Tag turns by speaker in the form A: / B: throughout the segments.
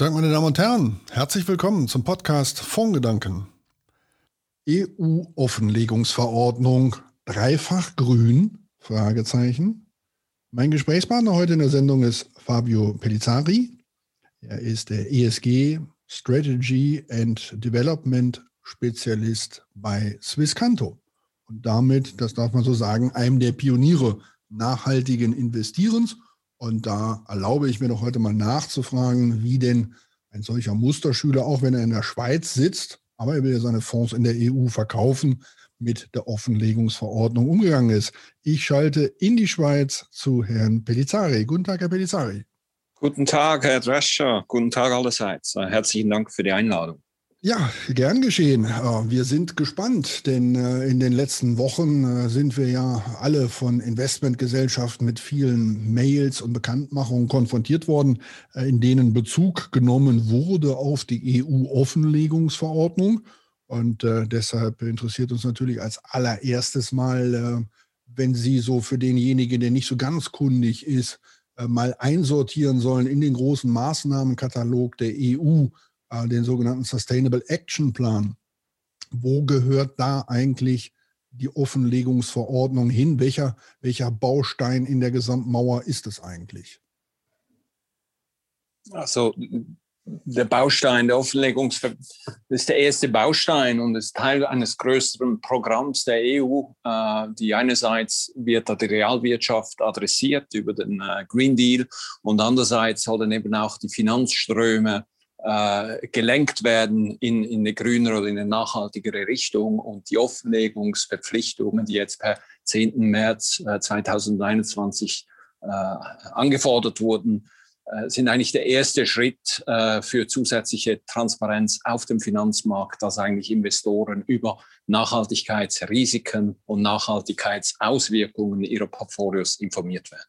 A: Tag, meine Damen und Herren. Herzlich willkommen zum Podcast Fondgedanken. EU-Offenlegungsverordnung dreifach grün? Fragezeichen. Mein Gesprächspartner heute in der Sendung ist Fabio Pellizzari. Er ist der ESG Strategy and Development Spezialist bei Swisscanto und damit, das darf man so sagen, einem der Pioniere nachhaltigen Investierens und da erlaube ich mir doch heute mal nachzufragen, wie denn ein solcher Musterschüler, auch wenn er in der Schweiz sitzt, aber er will ja seine Fonds in der EU verkaufen, mit der Offenlegungsverordnung umgegangen ist. Ich schalte in die Schweiz zu Herrn Pellizzari. Guten Tag, Herr Pellizzari.
B: Guten Tag, Herr Drescher. Guten Tag allerseits. Herzlichen Dank für die Einladung.
A: Ja, gern geschehen. Äh, wir sind gespannt, denn äh, in den letzten Wochen äh, sind wir ja alle von Investmentgesellschaften mit vielen Mails und Bekanntmachungen konfrontiert worden, in denen Bezug genommen wurde auf die EU-Offenlegungsverordnung. Und deshalb interessiert uns natürlich als allererstes mal, wenn Sie so für denjenigen, der nicht so ganz kundig ist, mal einsortieren sollen in den großen Maßnahmenkatalog der EU den sogenannten Sustainable Action Plan. Wo gehört da eigentlich die Offenlegungsverordnung hin? Welcher, welcher Baustein in der Gesamtmauer ist es eigentlich?
B: Also der Baustein der Offenlegungs ist der erste Baustein und ist Teil eines größeren Programms der EU, äh, die einerseits wird die Realwirtschaft adressiert über den äh, Green Deal und andererseits dann eben auch die Finanzströme äh, gelenkt werden in, in eine grünere oder in eine nachhaltigere Richtung. Und die Offenlegungsverpflichtungen, die jetzt per 10. März äh, 2021 äh, angefordert wurden, äh, sind eigentlich der erste Schritt äh, für zusätzliche Transparenz auf dem Finanzmarkt, dass eigentlich Investoren über Nachhaltigkeitsrisiken und Nachhaltigkeitsauswirkungen ihrer Portfolios informiert werden.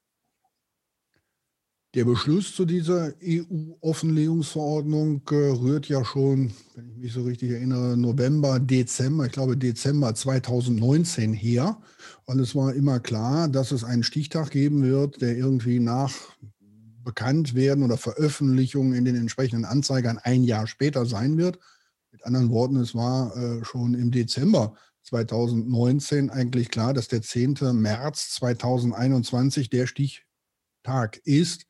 A: Der Beschluss zu dieser EU-Offenlegungsverordnung äh, rührt ja schon, wenn ich mich so richtig erinnere, November, Dezember, ich glaube Dezember 2019 her. Und es war immer klar, dass es einen Stichtag geben wird, der irgendwie nach Bekanntwerden oder Veröffentlichung in den entsprechenden Anzeigern ein Jahr später sein wird. Mit anderen Worten, es war äh, schon im Dezember 2019 eigentlich klar, dass der 10. März 2021 der Stichtag ist,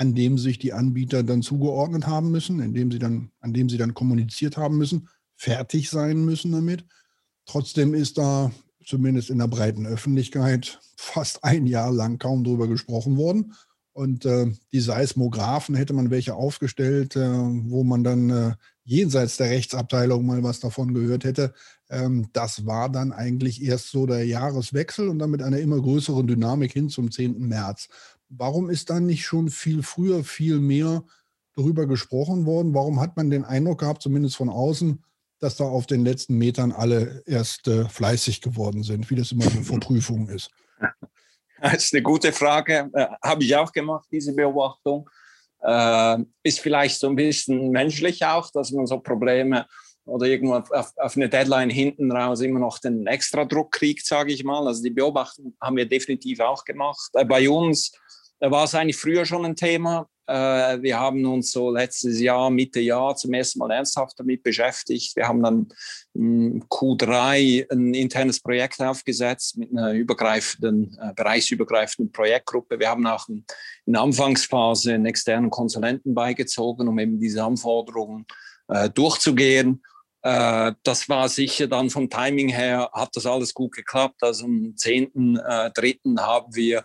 A: an dem sich die Anbieter dann zugeordnet haben müssen, in dem sie dann, an dem sie dann kommuniziert haben müssen, fertig sein müssen damit. Trotzdem ist da zumindest in der breiten Öffentlichkeit fast ein Jahr lang kaum drüber gesprochen worden. Und äh, die Seismographen hätte man welche aufgestellt, äh, wo man dann äh, jenseits der Rechtsabteilung mal was davon gehört hätte. Ähm, das war dann eigentlich erst so der Jahreswechsel und dann mit einer immer größeren Dynamik hin zum 10. März. Warum ist dann nicht schon viel früher, viel mehr darüber gesprochen worden? Warum hat man den Eindruck gehabt, zumindest von außen, dass da auf den letzten Metern alle erst äh, fleißig geworden sind, wie das immer so vor Prüfungen ist?
B: Das ist eine gute Frage. Äh, Habe ich auch gemacht, diese Beobachtung. Äh, ist vielleicht so ein bisschen menschlich auch, dass man so Probleme oder irgendwo auf, auf, eine Deadline hinten raus immer noch den Extra-Druck kriegt, sage ich mal. Also die Beobachtung haben wir definitiv auch gemacht. Äh, bei uns war es eigentlich früher schon ein Thema. Äh, wir haben uns so letztes Jahr, Mitte Jahr, zum ersten Mal ernsthaft damit beschäftigt. Wir haben dann im Q3 ein internes Projekt aufgesetzt mit einer übergreifenden, äh, bereichsübergreifenden Projektgruppe. Wir haben auch in der Anfangsphase einen externen Konsulenten beigezogen, um eben diese Anforderungen äh, durchzugehen. Das war sicher dann vom Timing her, hat das alles gut geklappt. Also am 10.3. haben wir äh,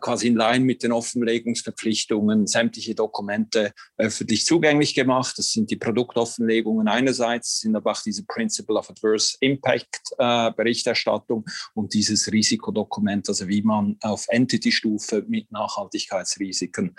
B: quasi in Line mit den Offenlegungsverpflichtungen sämtliche Dokumente öffentlich zugänglich gemacht. Das sind die Produktoffenlegungen einerseits, sind aber auch diese Principle of Adverse Impact äh, Berichterstattung und dieses Risikodokument, also wie man auf Entity-Stufe mit Nachhaltigkeitsrisiken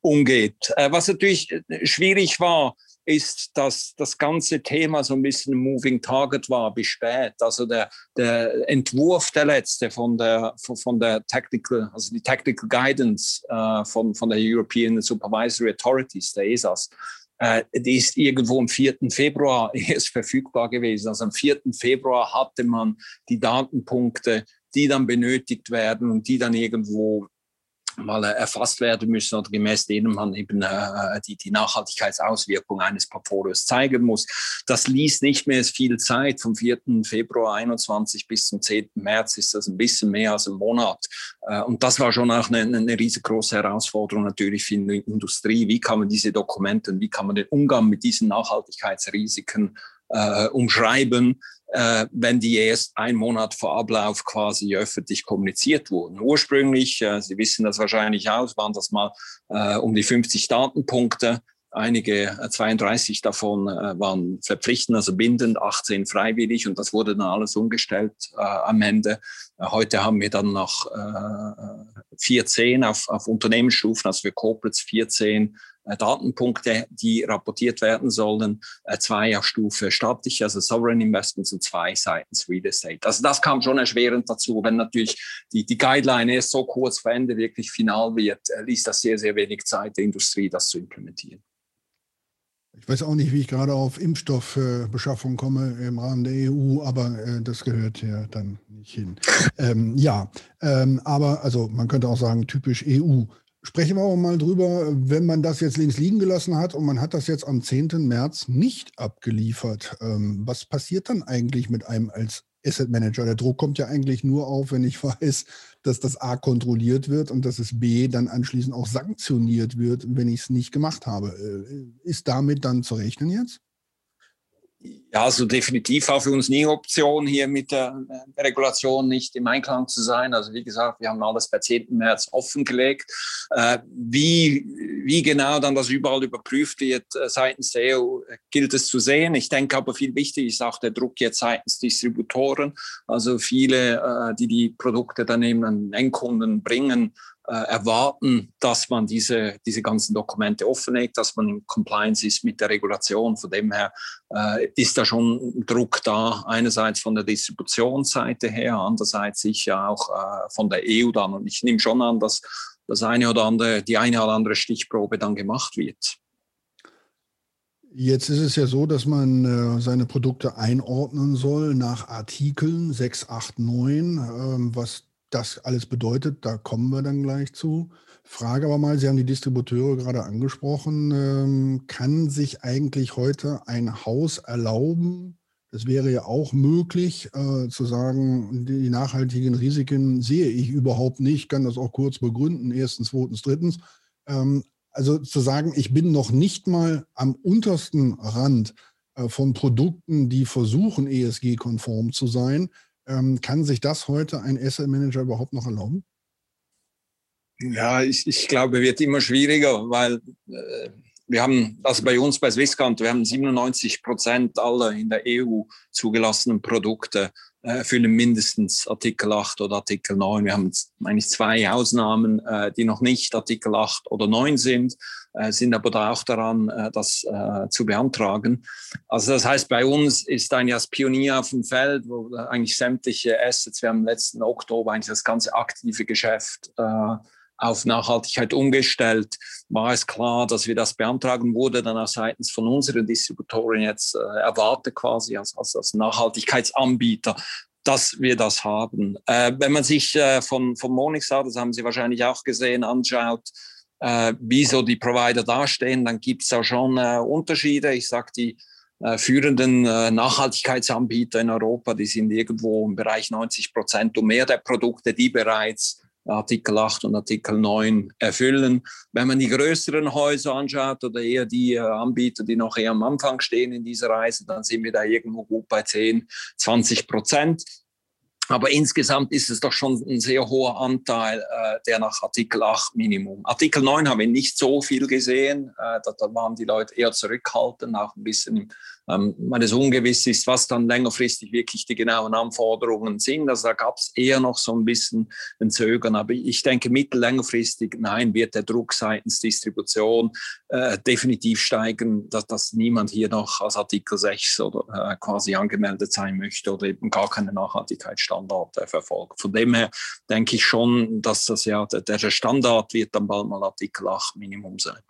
B: umgeht. Äh, was natürlich schwierig war, ist, dass das ganze Thema so ein bisschen moving target war bis spät. Also der, der Entwurf der letzte von der, von, der Technical, also die Technical Guidance äh, von, von der European Supervisory Authorities, der ESAs, äh, die ist irgendwo am 4. Februar erst verfügbar gewesen. Also am 4. Februar hatte man die Datenpunkte, die dann benötigt werden und die dann irgendwo mal erfasst werden müssen oder gemäß denen man eben äh, die, die Nachhaltigkeitsauswirkung eines Portfolios zeigen muss. Das ließ nicht mehr viel Zeit. Vom 4. Februar 21 bis zum 10. März ist das ein bisschen mehr als ein Monat. Äh, und das war schon auch eine, eine riesengroße Herausforderung natürlich für die Industrie. Wie kann man diese Dokumente und wie kann man den Umgang mit diesen Nachhaltigkeitsrisiken äh, umschreiben, äh, wenn die erst einen Monat vor Ablauf quasi öffentlich kommuniziert wurden. Ursprünglich, äh, Sie wissen das wahrscheinlich auch, waren das mal äh, um die 50 Datenpunkte. Einige, 32 äh, davon äh, waren verpflichtend, also bindend, 18 freiwillig und das wurde dann alles umgestellt äh, am Ende. Heute haben wir dann noch 14 auf, auf Unternehmensstufen, also für Corporates 14 äh, Datenpunkte, die rapportiert werden sollen, äh, zwei auf Stufe staatlich, also Sovereign Investments und zwei seitens Real Estate. Also das kam schon erschwerend dazu, wenn natürlich die, die Guideline erst so kurz vor Ende wirklich final wird, äh, ließ das sehr, sehr wenig Zeit der Industrie, das zu implementieren.
A: Ich weiß auch nicht, wie ich gerade auf Impfstoffbeschaffung komme im Rahmen der EU, aber äh, das gehört ja dann nicht hin. Ähm, ja, ähm, aber also man könnte auch sagen, typisch EU. Sprechen wir aber mal drüber, wenn man das jetzt links liegen gelassen hat und man hat das jetzt am 10. März nicht abgeliefert. Ähm, was passiert dann eigentlich mit einem als Asset Manager? Der Druck kommt ja eigentlich nur auf, wenn ich weiß, dass das A kontrolliert wird und dass es B dann anschließend auch sanktioniert wird, wenn ich es nicht gemacht habe. Äh, ist damit dann zu rechnen jetzt?
B: Ja, also definitiv auch für uns nie Option, hier mit der, der, Regulation nicht im Einklang zu sein. Also wie gesagt, wir haben alles per 10. März offengelegt. Äh, wie, wie genau dann das überall überprüft wird äh, seitens der EU, gilt es zu sehen. Ich denke aber viel wichtig ist auch der Druck jetzt seitens Distributoren. Also viele, äh, die die Produkte dann eben an Endkunden bringen, äh, erwarten, dass man diese, diese ganzen Dokumente offenlegt, dass man in Compliance ist mit der Regulation. Von dem her äh, ist da schon Druck da, einerseits von der Distributionsseite her, andererseits sicher auch äh, von der EU dann. Und ich nehme schon an, dass das eine oder andere, die eine oder andere Stichprobe dann gemacht wird.
A: Jetzt ist es ja so, dass man äh, seine Produkte einordnen soll nach Artikeln 6, 8, 9, ähm, was das alles bedeutet, da kommen wir dann gleich zu. Frage aber mal, Sie haben die Distributeure gerade angesprochen, ähm, kann sich eigentlich heute ein Haus erlauben, es wäre ja auch möglich äh, zu sagen, die nachhaltigen Risiken sehe ich überhaupt nicht, kann das auch kurz begründen, erstens, zweitens, drittens. Ähm, also zu sagen, ich bin noch nicht mal am untersten Rand äh, von Produkten, die versuchen, ESG-konform zu sein, ähm, kann sich das heute ein Asset Manager überhaupt noch erlauben?
B: Ja, ich, ich glaube, wird immer schwieriger, weil äh, wir haben, also bei uns bei Swisscount, wir haben 97 Prozent aller in der EU zugelassenen Produkte äh, mindestens Artikel 8 oder Artikel 9. Wir haben eigentlich zwei Ausnahmen, äh, die noch nicht Artikel 8 oder 9 sind. Äh, sind aber auch daran, äh, das äh, zu beantragen. Also das heißt, bei uns ist ein als Pionier auf dem Feld, wo eigentlich sämtliche Assets, wir haben letzten Oktober eigentlich das ganze aktive Geschäft auf Nachhaltigkeit umgestellt, war es klar, dass wir das beantragen, wurde dann auch seitens von unseren Distributoren jetzt äh, erwartet quasi als, als, als Nachhaltigkeitsanbieter, dass wir das haben. Äh, wenn man sich äh, von, von Morningstar, das haben Sie wahrscheinlich auch gesehen, anschaut, äh, wie so die Provider dastehen, dann gibt es da schon äh, Unterschiede. Ich sage, die äh, führenden äh, Nachhaltigkeitsanbieter in Europa, die sind irgendwo im Bereich 90 Prozent und mehr der Produkte, die bereits Artikel 8 und Artikel 9 erfüllen. Wenn man die größeren Häuser anschaut oder eher die äh, Anbieter, die noch eher am Anfang stehen in dieser Reise, dann sind wir da irgendwo gut bei 10, 20 Prozent. Aber insgesamt ist es doch schon ein sehr hoher Anteil, äh, der nach Artikel 8 Minimum. Artikel 9 haben wir nicht so viel gesehen. Äh, da, da, waren die Leute eher zurückhaltend, auch ein bisschen im ähm, weil es ungewiss ist, was dann längerfristig wirklich die genauen Anforderungen sind. Also da gab es eher noch so ein bisschen ein Zögern. Aber ich denke, mittellängerfristig, nein, wird der Druck seitens Distribution äh, definitiv steigen, dass, dass niemand hier noch als Artikel 6 oder äh, quasi angemeldet sein möchte oder eben gar keine Nachhaltigkeitsstandard äh, verfolgt. Von dem her denke ich schon, dass das ja der, der Standard wird dann bald mal Artikel 8 Minimum sein.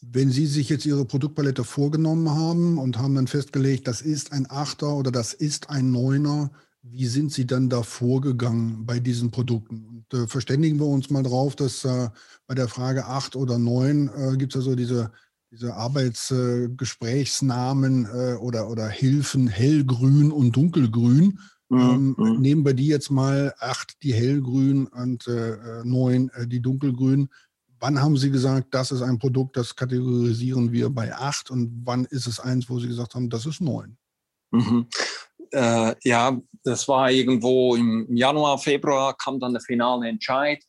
A: Wenn Sie sich jetzt Ihre Produktpalette vorgenommen haben und haben dann festgelegt, das ist ein Achter oder das ist ein Neuner, Wie sind Sie dann da vorgegangen bei diesen Produkten? Und äh, verständigen wir uns mal drauf, dass äh, bei der Frage 8 oder 9 äh, gibt es also diese, diese Arbeitsgesprächsnamen äh, oder, oder Hilfen hellgrün und dunkelgrün. Mhm. Ähm, mhm. nehmen wir die jetzt mal 8 die hellgrün und äh, 9 äh, die dunkelgrün. Wann haben Sie gesagt, das ist ein Produkt, das kategorisieren wir bei 8 und wann ist es eins, wo Sie gesagt haben, das ist 9?
B: Mhm äh, ja, das war irgendwo im Januar, Februar kam dann der finale Entscheid.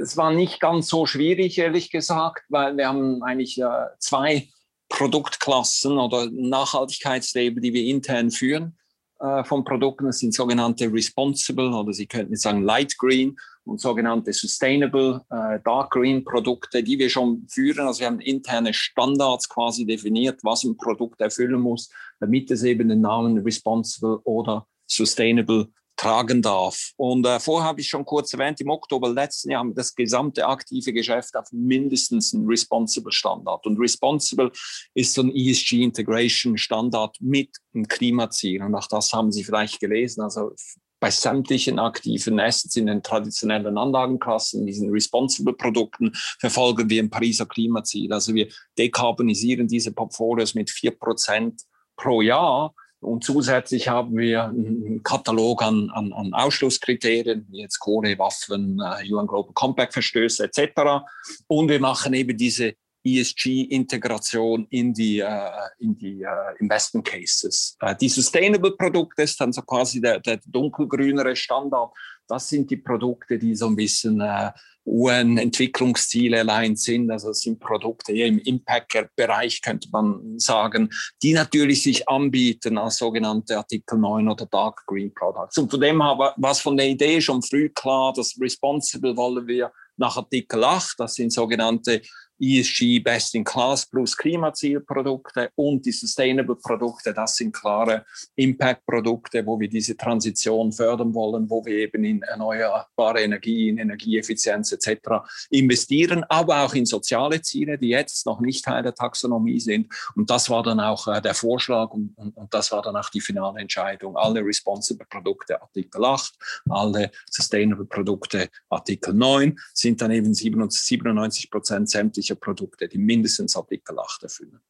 B: Es war nicht ganz so schwierig, ehrlich gesagt, weil wir haben eigentlich äh, zwei Produktklassen oder Nachhaltigkeitslabel, die wir intern führen äh, von Produkten. Das sind sogenannte Responsible oder Sie könnten sagen Light Green sogenannte Sustainable äh, Dark Green Produkte, die wir schon führen. Also wir haben interne Standards quasi definiert, was ein Produkt erfüllen muss, damit es eben den Namen Responsible oder Sustainable tragen darf. Und äh, vorher habe ich schon kurz erwähnt, im Oktober letzten Jahr haben das gesamte aktive Geschäft auf mindestens einen Responsible Standard. Und Responsible ist so ein ESG Integration Standard mit einem Klimaziel. Und auch das haben Sie vielleicht gelesen. Also bei sämtlichen aktiven Assets in den traditionellen Anlagenklassen, diesen responsible Produkten, verfolgen wir ein Pariser Klimaziel. Also wir dekarbonisieren diese Portfolios mit vier Prozent pro Jahr. Und zusätzlich haben wir einen Katalog an, an, an Ausschlusskriterien, wie jetzt Kohle, Waffen, uh, UN Global Compact Verstöße etc. Und wir machen eben diese ESG-Integration in die, uh, in die uh, Investment Cases. Uh, die Sustainable Produkte ist dann so quasi der, der dunkelgrünere Standard. Das sind die Produkte, die so ein bisschen UN-Entwicklungsziele allein sind. Also es sind Produkte im Impact-Bereich, könnte man sagen, die natürlich sich anbieten als sogenannte Artikel 9 oder Dark Green Products. Und von dem war es von der Idee schon früh klar, dass Responsible wollen wir nach Artikel 8, das sind sogenannte ESG Best in Class plus Klimazielprodukte und die Sustainable Produkte, das sind klare Impact-Produkte, wo wir diese Transition fördern wollen, wo wir eben in erneuerbare Energie, in Energieeffizienz etc. investieren, aber auch in soziale Ziele, die jetzt noch nicht Teil der Taxonomie sind. Und das war dann auch äh, der Vorschlag und, und, und das war dann auch die finale Entscheidung. Alle Responsible Produkte Artikel 8, alle Sustainable Produkte Artikel 9 sind dann eben 97 Prozent sämtlicher sämtliche Produkte, die mindestens Artikel 8 erfüllen.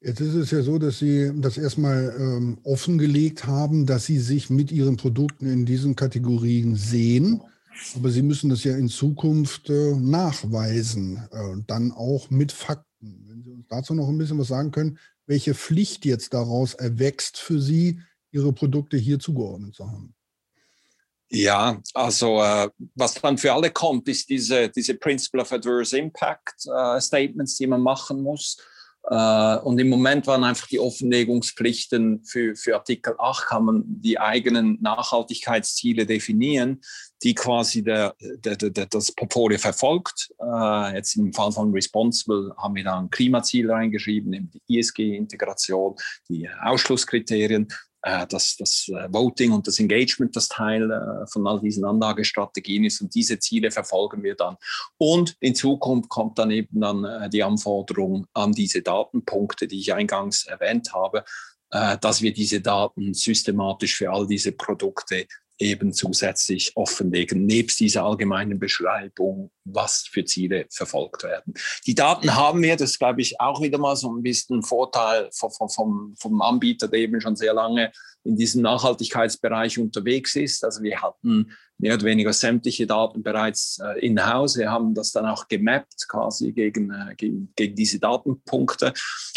A: Jetzt ist es ja so, dass Sie das erstmal ähm, offengelegt haben, dass Sie sich mit Ihren Produkten in diesen Kategorien sehen. Aber Sie müssen das ja in Zukunft äh, nachweisen, äh, dann auch mit Fakten. Wenn Sie uns dazu noch ein bisschen was sagen können, welche Pflicht jetzt daraus erwächst für Sie, Ihre Produkte hier zugeordnet zu haben.
B: Ja, also äh, was dann für alle kommt, ist diese, diese Principle of Adverse Impact äh, Statements, die man machen muss. Äh, und im Moment waren einfach die Offenlegungspflichten für, für Artikel 8, kann man die eigenen Nachhaltigkeitsziele definieren, die quasi der, der, der, das Portfolio verfolgt. Äh, jetzt im Fall von Responsible haben wir da ein Klimaziel reingeschrieben, die ISG-Integration, die Ausschlusskriterien dass das äh, Voting und das Engagement das Teil äh, von all diesen Anlagestrategien ist. Und diese Ziele verfolgen wir dann. Und in Zukunft kommt dann eben dann die Anforderung an diese Datenpunkte, die ich eingangs erwähnt habe, dass wir diese Daten systematisch für all diese Produkte eben zusätzlich offenlegen, nebst dieser allgemeinen Beschreibung, was für Ziele verfolgt werden. Die Daten haben wir, das glaube ich auch wieder mal so ein bisschen Vorteil vom, vom, vom Anbieter, der eben schon sehr lange in diesem Nachhaltigkeitsbereich unterwegs ist. Also wir hatten mehr oder weniger sämtliche Daten bereits äh, in-house. Wir haben das dann auch gemappt quasi gegen, äh, gegen, gegen, diese Datenpunkte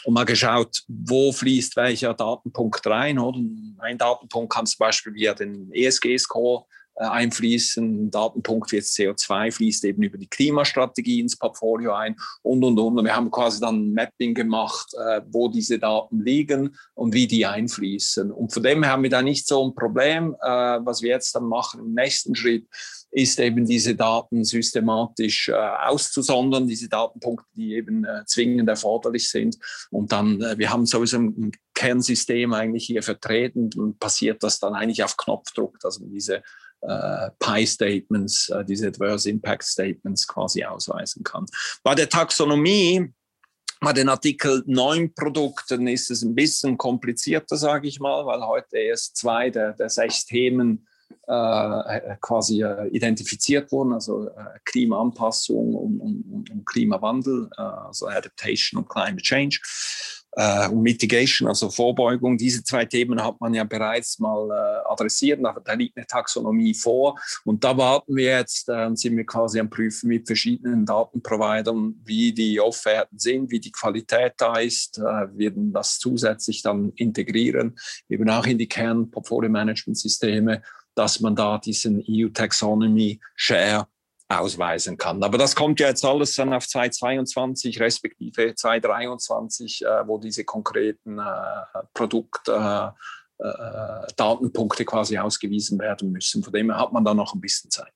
B: und mal geschaut, wo fließt welcher Datenpunkt rein. Oder? Ein Datenpunkt kann zum Beispiel via den ESG-Score einfließen. Ein Datenpunkt jetzt CO2 fließt eben über die Klimastrategie ins Portfolio ein und, und, und. Und wir haben quasi dann Mapping gemacht, äh, wo diese Daten liegen und wie die einfließen. Und von dem haben wir da nicht so ein Problem. Äh, was wir jetzt dann machen im nächsten Schritt, ist eben diese Daten systematisch äh, auszusondern, diese Datenpunkte, die eben äh, zwingend erforderlich sind. Und dann, äh, wir haben sowieso ein Kernsystem eigentlich hier vertreten und passiert das dann eigentlich auf Knopfdruck, dass man diese äh, PI-Statements, äh, diese Adverse Impact Statements quasi ausweisen kann. Bei der Taxonomie Bei den Artikel 9 Produkten ist es ein bisschen komplizierter, sage ich mal, weil heute erst zwei der, der sechs Themen äh, quasi äh, identifiziert wurden, also äh, Klimaanpassung und, und, und Klimawandel, also Adaptation und Climate Change äh, und Mitigation, also Vorbeugung. Diese zwei Themen hat man ja bereits mal äh, adressiert. Da liegt eine Taxonomie vor. Und da warten wir jetzt, äh, sind wir quasi am Prüfen mit verschiedenen Datenprovidern, wie die Offerten sind, wie die Qualität da ist. Äh, werden das zusätzlich dann integrieren, eben auch in die Kern-Portfolio-Management-Systeme, dass man da diesen EU-Taxonomy-Share ausweisen kann. Aber das kommt ja jetzt alles dann auf 2022 respektive 2023, äh, wo diese konkreten äh, Produktdatenpunkte äh, äh quasi ausgewiesen werden müssen. Von dem her hat man da noch ein bisschen Zeit.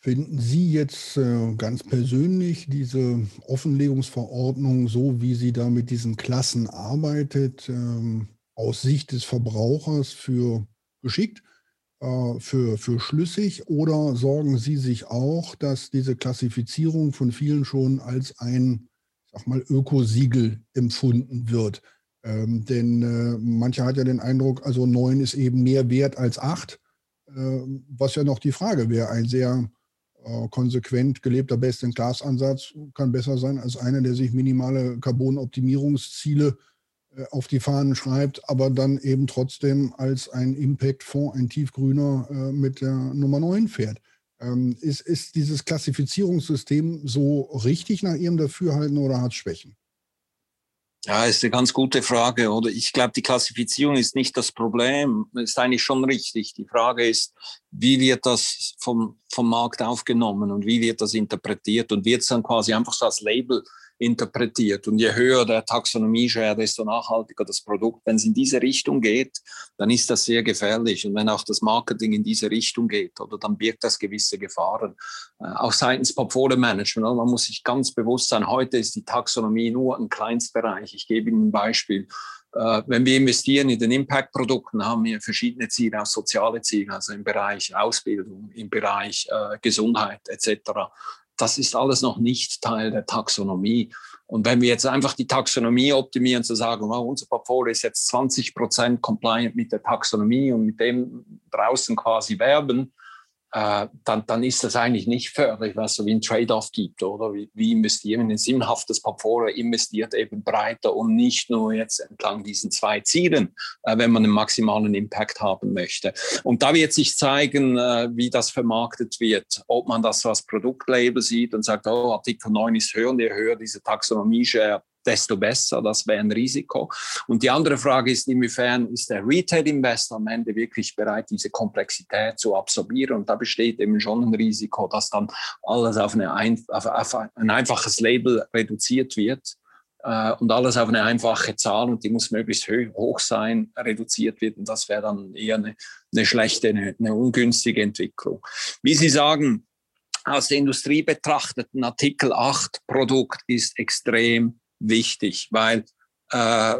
A: Finden Sie jetzt äh, ganz persönlich diese Offenlegungsverordnung, so wie sie da mit diesen Klassen arbeitet, ähm, aus Sicht des Verbrauchers für geschickt? Äh, für, für schlüssig oder sorgen Sie sich auch, dass diese Klassifizierung von vielen schon als ein, sag mal, Ökosiegel empfunden wird? Ähm, denn äh, mancher hat ja den Eindruck, also neun ist eben mehr wert als acht, äh, was ja noch die Frage wäre. Ein sehr äh, konsequent gelebter Best-in-Class-Ansatz kann besser sein als einer, der sich minimale Carbonoptimierungsziele äh, auf die Fahnen schreibt, aber dann eben trotzdem als ein Impact-Fonds, ein tiefgrüner äh, mit der Nummer 9 fährt. Ähm, ist, ist dieses Klassifizierungssystem so richtig nach Ihrem Dafürhalten oder hat es Schwächen?
B: Ja, ist eine ganz gute Frage, oder? Ich glaube, die Klassifizierung ist nicht das Problem. Ist eigentlich schon richtig. Die Frage ist, wie wird das vom, vom Markt aufgenommen und wie wird das interpretiert und wird es dann quasi einfach so als Label interpretiert. Und je höher der Taxonomie-Share, desto nachhaltiger das Produkt. Wenn es in diese Richtung geht, dann ist das sehr gefährlich. Und wenn auch das Marketing in diese Richtung geht, oder dann birgt das gewisse Gefahren. Äh, auch seitens Portfolio Management. Man muss sich ganz bewusst sein, heute ist die Taxonomie nur ein Kleinstbereich. Ich gebe Ihnen ein Beispiel äh, wenn wir investieren in den Impact-Produkten, haben wir verschiedene Ziele, auch soziale Ziele, also im Bereich Ausbildung, im Bereich äh, Gesundheit etc das ist alles noch nicht Teil der Taxonomie. Und wenn wir jetzt einfach die Taxonomie optimieren, zu sagen, wow, unser Portfolio ist jetzt 20 Prozent compliant mit der Taxonomie und mit dem draußen quasi werben, äh, dann, dann ist das eigentlich nicht förderlich, was so wie ein Trade-off gibt, oder? Wie, wie investieren in ein sinnhaftes Portfolio, investiert eben breiter und nicht nur jetzt entlang diesen zwei Zielen, äh, wenn man einen maximalen Impact haben möchte. Und da wird sich zeigen, äh, wie das vermarktet wird, ob man das als Produktlabel sieht und sagt, oh, Artikel 9 ist höher und je höher diese Taxonomie-Share desto besser. Das wäre ein Risiko. Und die andere Frage ist, inwiefern ist der Retail-Investor am Ende wirklich bereit, diese Komplexität zu absorbieren? Und da besteht eben schon ein Risiko, dass dann alles auf, eine ein, auf, auf ein einfaches Label reduziert wird äh, und alles auf eine einfache Zahl und die muss möglichst hoch sein, reduziert wird. Und das wäre dann eher eine, eine schlechte, eine, eine ungünstige Entwicklung. Wie Sie sagen, aus der Industrie betrachtet, ein Artikel 8 Produkt ist extrem wichtig, weil äh,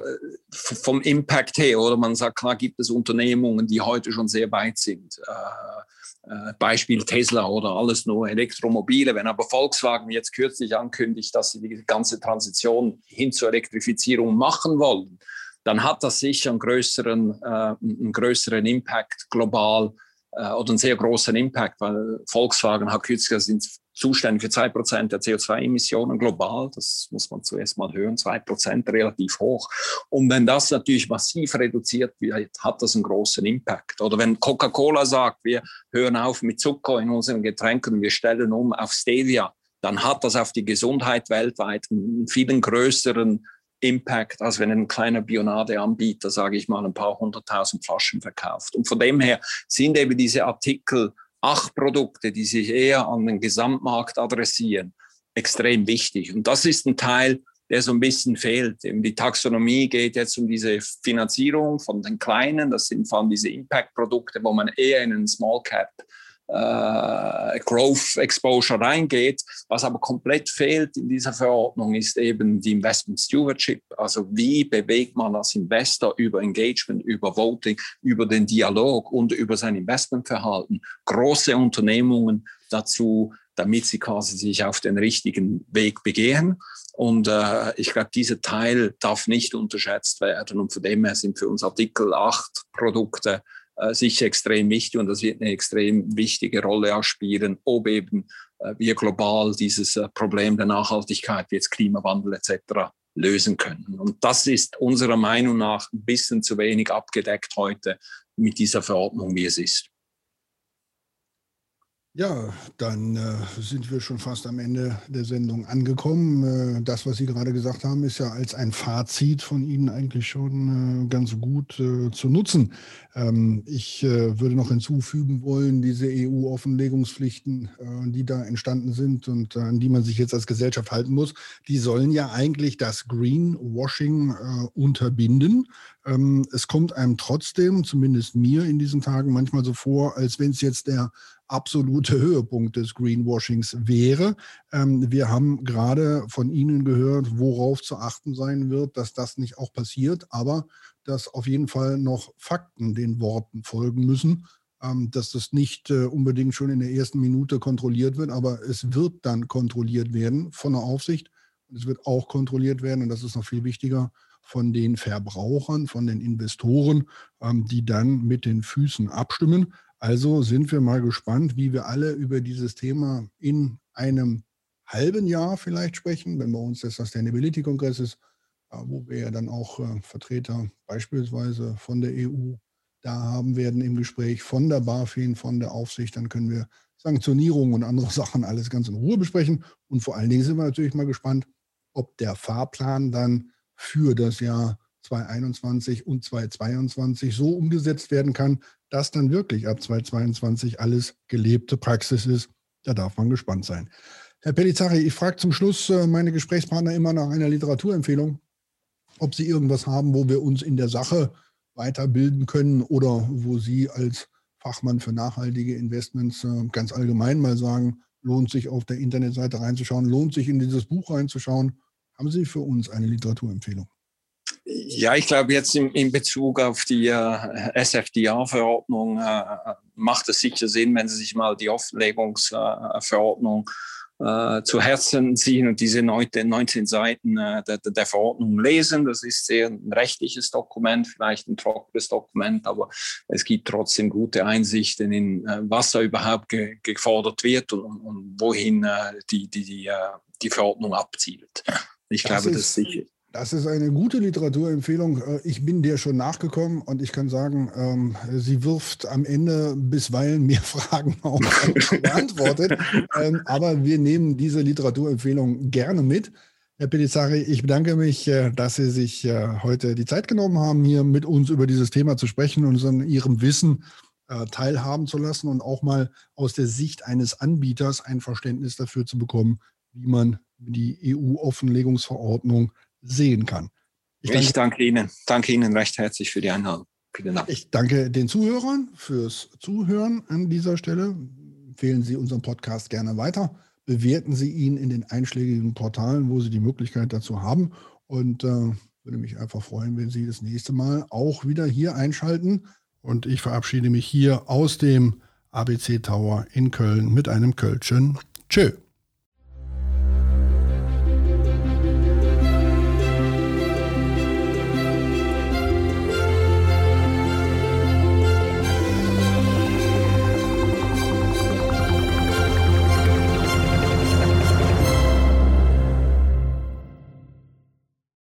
B: vom Impact her, oder man sagt, klar gibt es Unternehmungen, die heute schon sehr weit sind. Äh, äh, Beispiel Tesla oder alles nur Elektromobile. Wenn aber Volkswagen jetzt kürzlich ankündigt, dass sie die ganze Transition hin zur Elektrifizierung machen wollen, dann hat das sicher einen größeren, äh, einen größeren Impact global äh, oder einen sehr großen Impact, weil Volkswagen hat kürzlich sind zuständig für zwei Prozent der CO2-Emissionen global. Das muss man zuerst mal hören, zwei Prozent relativ hoch. Und wenn das natürlich massiv reduziert wird, hat das einen großen Impact. Oder wenn Coca-Cola sagt, wir hören auf mit Zucker in unseren Getränken, wir stellen um auf Stevia, dann hat das auf die Gesundheit weltweit einen viel größeren Impact, als wenn ein kleiner Bionade-Anbieter, sage ich mal, ein paar hunderttausend Flaschen verkauft. Und von dem her sind eben diese Artikel acht Produkte, die sich eher an den Gesamtmarkt adressieren, extrem wichtig. Und das ist ein Teil, der so ein bisschen fehlt. Die Taxonomie geht jetzt um diese Finanzierung von den Kleinen, das sind vor allem diese Impact-Produkte, wo man eher in einen Small Cap äh, Growth Exposure reingeht. Was aber komplett fehlt in dieser Verordnung ist eben die Investment Stewardship. Also wie bewegt man als Investor über Engagement, über Voting, über den Dialog und über sein Investmentverhalten große Unternehmungen dazu, damit sie quasi sich auf den richtigen Weg begehen. Und äh, ich glaube, dieser Teil darf nicht unterschätzt werden. Und von dem her sind für uns Artikel 8 Produkte sicher extrem wichtig und das wird eine extrem wichtige Rolle auch spielen, ob eben äh, wir global dieses äh, Problem der Nachhaltigkeit, wie jetzt Klimawandel etc. lösen können. Und das ist unserer Meinung nach ein bisschen zu wenig abgedeckt heute mit dieser Verordnung, wie es ist.
A: Ja, dann äh, sind wir schon fast am Ende der Sendung angekommen. Äh, das, was Sie gerade gesagt haben, ist ja als ein Fazit von Ihnen eigentlich schon äh, ganz gut äh, zu nutzen. Ähm, ich äh, würde noch hinzufügen wollen, diese EU-Offenlegungspflichten, äh, die da entstanden sind und an die man sich jetzt als Gesellschaft halten muss, die sollen ja eigentlich das Greenwashing unterbinden. Ähm, es kommt einem trotzdem, zumindest mir in diesen Tagen, manchmal so vor, als wenn es jetzt der absolute Höhepunkt des Greenwashings wäre. Ähm, wir haben gerade von Ihnen gehört, worauf zu achten sein wird, dass das nicht auch passiert, aber dass auf jeden Fall noch Fakten den Worten folgen müssen, ähm, dass das nicht äh, unbedingt schon in der ersten Minute kontrolliert wird, aber es wird dann kontrolliert werden von der Aufsicht. Es wird auch kontrolliert werden, und das ist noch viel wichtiger, von den Verbrauchern, von den Investoren, ähm, die dann mit den Füßen abstimmen. Also sind wir mal gespannt, wie wir alle über dieses Thema in einem halben Jahr vielleicht sprechen, wenn bei uns der Sustainability-Kongress ist, äh, wo wir ja dann auch äh, Vertreter beispielsweise von der EU da haben werden im Gespräch, von der BaFin, von der Aufsicht. Dann können wir Sanktionierungen und andere Sachen alles ganz in Ruhe besprechen. Und vor allen Dingen sind wir natürlich mal gespannt, ob der Fahrplan dann für das Jahr 2021 und 2022 so umgesetzt werden kann, dass dann wirklich ab 2022 alles gelebte Praxis ist. Da darf man gespannt sein. Herr Pellizzari, ich frage zum Schluss äh, meine Gesprächspartner immer nach einer Literaturempfehlung, ob sie irgendwas haben, wo wir uns in der Sache weiterbilden können oder wo Sie als Fachmann für nachhaltige Investments äh, ganz allgemein mal sagen, lohnt sich auf der Internetseite reinzuschauen, lohnt sich in dieses Buch reinzuschauen. Haben Sie für uns eine Literaturempfehlung?
B: Ja, ich glaube jetzt in, in Bezug auf die äh, SFDA-Verordnung äh, macht es sicher Sinn, wenn Sie sich mal die Offenlegungsverordnung äh, zu Herzen ziehen und diese 19, 19 Seiten äh, der, der, Verordnung lesen. Das ist sehr ein rechtliches Dokument, vielleicht ein trockenes Dokument, aber es gibt trotzdem gute Einsichten in, äh, was da überhaupt ge, gefordert wird und, und wohin äh, die, die, die, die Verordnung abzielt. Ich das glaube, ist, das sicher.
A: Das ist eine gute Literaturempfehlung. Äh, ich bin dir schon nachgekommen und ich kann sagen, ähm, sie wirft am Ende bisweilen mehr Fragen auf beantwortet. ähm, aber wir nehmen diese Literaturempfehlung gerne mit. Herr Pellizzari, ich bedanke mich, äh, dass Sie sich äh, heute die Zeit genommen haben, hier mit uns über dieses Thema zu sprechen und an Ihrem Wissen teilhaben zu lassen und auch mal aus der Sicht eines Anbieters ein Verständnis dafür zu bekommen, wie man die EU-Offenlegungsverordnung sehen kann.
B: Ich danke, ich danke Ihnen. Danke Ihnen recht herzlich für die Einladung.
A: Ich danke den Zuhörern fürs Zuhören an dieser Stelle. Empfehlen Sie unseren Podcast gerne weiter. Bewerten Sie ihn in den einschlägigen Portalen, wo Sie die Möglichkeit dazu haben. Und äh, würde mich einfach freuen, wenn Sie das nächste Mal auch wieder hier einschalten. Und ich verabschiede mich hier aus dem ABC Tower in Köln mit einem Kölschen. Tschö.